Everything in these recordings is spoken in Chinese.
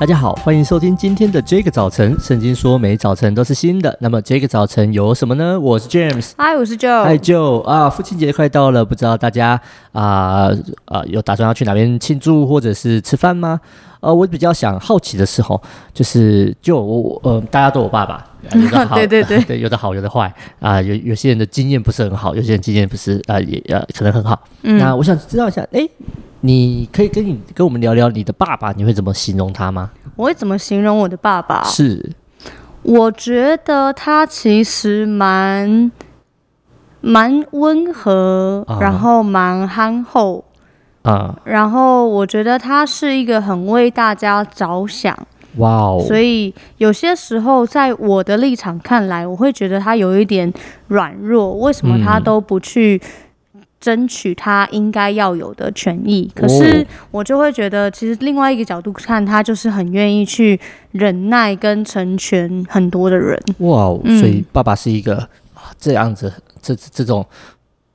大家好，欢迎收听今天的这个早晨。圣经说每早晨都是新的，那么这个早晨有什么呢？我是 James，嗨，我是 Joe，嗨 Joe 啊，父亲节快到了，不知道大家啊啊有打算要去哪边庆祝或者是吃饭吗？呃，我比较想好奇的时候，就是就我呃大家都有爸爸，有的好，对 对对，对，有的好，有的坏啊，有有些人的经验不是很好，有些人经验不是啊也呃可能很好。嗯，那我想知道一下，哎。你可以跟你跟我们聊聊你的爸爸，你会怎么形容他吗？我会怎么形容我的爸爸？是，我觉得他其实蛮蛮温和，啊、然后蛮憨厚啊，然后我觉得他是一个很为大家着想。哇哦！所以有些时候在我的立场看来，我会觉得他有一点软弱。为什么他都不去？争取他应该要有的权益，可是我就会觉得，其实另外一个角度看，他就是很愿意去忍耐跟成全很多的人。哇，所以爸爸是一个这样子，这这种。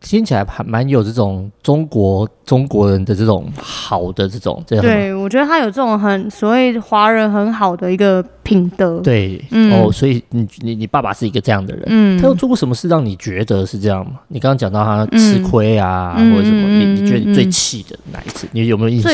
听起来还蛮有这种中国中国人的这种好的这种这样。对，我觉得他有这种很所谓华人很好的一个品德。对，嗯、哦，所以你你你爸爸是一个这样的人。嗯。他又做过什么事让你觉得是这样吗？你刚刚讲到他吃亏啊，嗯、或者什么，你你觉得你最气的哪一次？你有没有印象？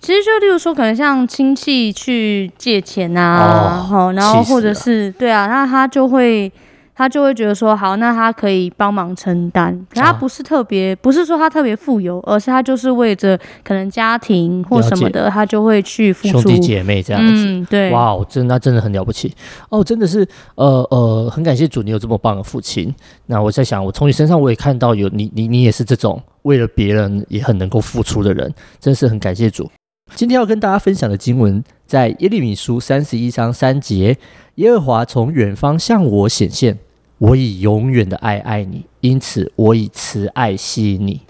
其实就例如说，可能像亲戚去借钱啊，哦，然后或者是对啊，那他就会。他就会觉得说好，那他可以帮忙承担。可他不是特别，啊、不是说他特别富有，而是他就是为着可能家庭或什么的，他就会去付出。兄弟姐妹这样子，嗯、对，哇，真的那真的很了不起哦，真的是呃呃，很感谢主，你有这么棒的父亲。那我在想，我从你身上我也看到有你你你也是这种为了别人也很能够付出的人，真是很感谢主。今天要跟大家分享的经文在耶利米书三十一章三节，耶和华从远方向我显现。我以永远的爱爱你，因此我以慈爱吸引你。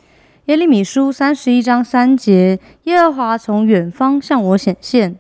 耶利米书三十一章三节，耶和华从远方向我显现，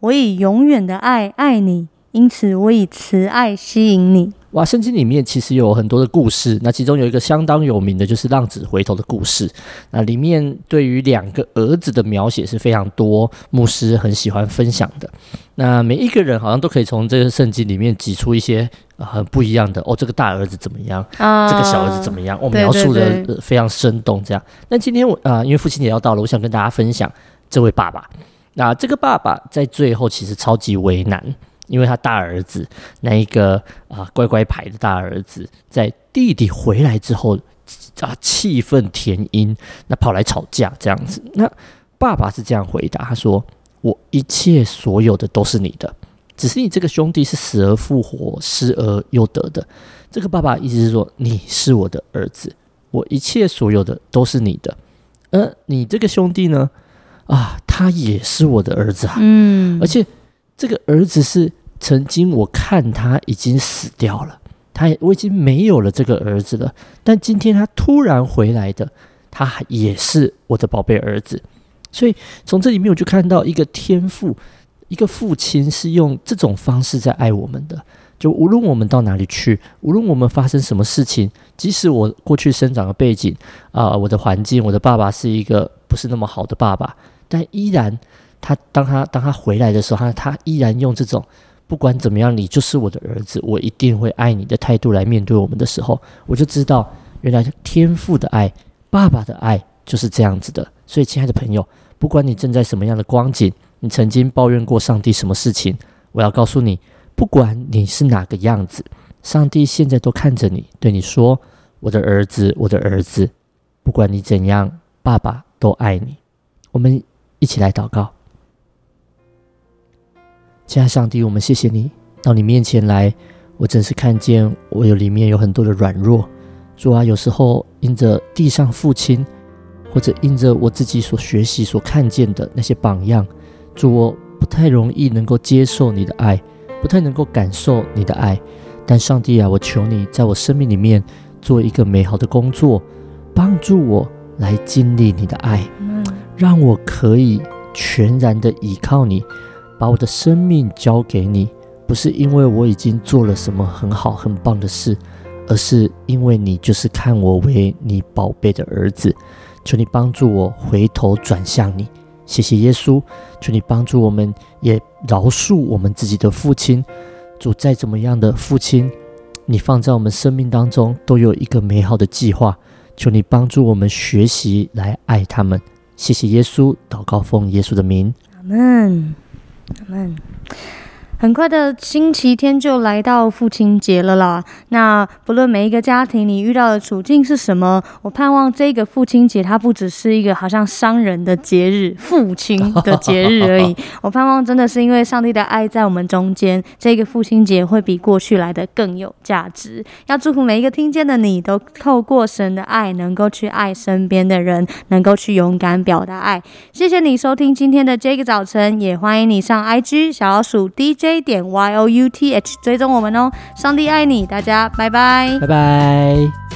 我以永远的爱爱你，因此我以慈爱吸引你。哇，圣经里面其实有很多的故事，那其中有一个相当有名的，就是浪子回头的故事。那里面对于两个儿子的描写是非常多，牧师很喜欢分享的。那每一个人好像都可以从这个圣经里面挤出一些很不一样的哦，这个大儿子怎么样？啊，这个小儿子怎么样？我、哦、描述的非常生动。这样，那今天我啊、呃，因为父亲节要到了，我想跟大家分享这位爸爸。那这个爸爸在最后其实超级为难。因为他大儿子那一个啊乖乖牌的大儿子，在弟弟回来之后啊气愤填膺，那跑来吵架这样子。那爸爸是这样回答，他说：“我一切所有的都是你的，只是你这个兄弟是死而复活、失而又得的。”这个爸爸意思是说，你是我的儿子，我一切所有的都是你的。而你这个兄弟呢？啊，他也是我的儿子啊。嗯，而且这个儿子是。曾经我看他已经死掉了，他我已经没有了这个儿子了。但今天他突然回来的，他也是我的宝贝儿子。所以从这里面我就看到一个天父，一个父亲是用这种方式在爱我们的。就无论我们到哪里去，无论我们发生什么事情，即使我过去生长的背景啊、我的环境，我的爸爸是一个不是那么好的爸爸，但依然他当他当他回来的时候，他他依然用这种。不管怎么样，你就是我的儿子，我一定会爱你的态度来面对我们的时候，我就知道原来天父的爱、爸爸的爱就是这样子的。所以，亲爱的朋友，不管你正在什么样的光景，你曾经抱怨过上帝什么事情，我要告诉你，不管你是哪个样子，上帝现在都看着你，对你说：“我的儿子，我的儿子，不管你怎样，爸爸都爱你。”我们一起来祷告。亲爱的上帝，我们谢谢你到你面前来，我真是看见我有里面有很多的软弱。主啊，有时候因着地上父亲，或者因着我自己所学习、所看见的那些榜样，主，我不太容易能够接受你的爱，不太能够感受你的爱。但上帝啊，我求你在我生命里面做一个美好的工作，帮助我来经历你的爱，让我可以全然的依靠你。把我的生命交给你，不是因为我已经做了什么很好很棒的事，而是因为你就是看我为你宝贝的儿子。求你帮助我回头转向你，谢谢耶稣，求你帮助我们，也饶恕我们自己的父亲。主再怎么样的父亲，你放在我们生命当中都有一个美好的计划。求你帮助我们学习来爱他们。谢谢耶稣，祷告奉耶稣的名。阿门，阿门。很快的星期天就来到父亲节了啦。那不论每一个家庭你遇到的处境是什么，我盼望这个父亲节它不只是一个好像商人的节日，父亲的节日而已。我盼望真的是因为上帝的爱在我们中间，这个父亲节会比过去来的更有价值。要祝福每一个听见的你，都透过神的爱，能够去爱身边的人，能够去勇敢表达爱。谢谢你收听今天的这个早晨，也欢迎你上 IG 小老鼠 DJ。点 Y O U T H 追踪我们哦，上帝爱你，大家拜拜，拜拜。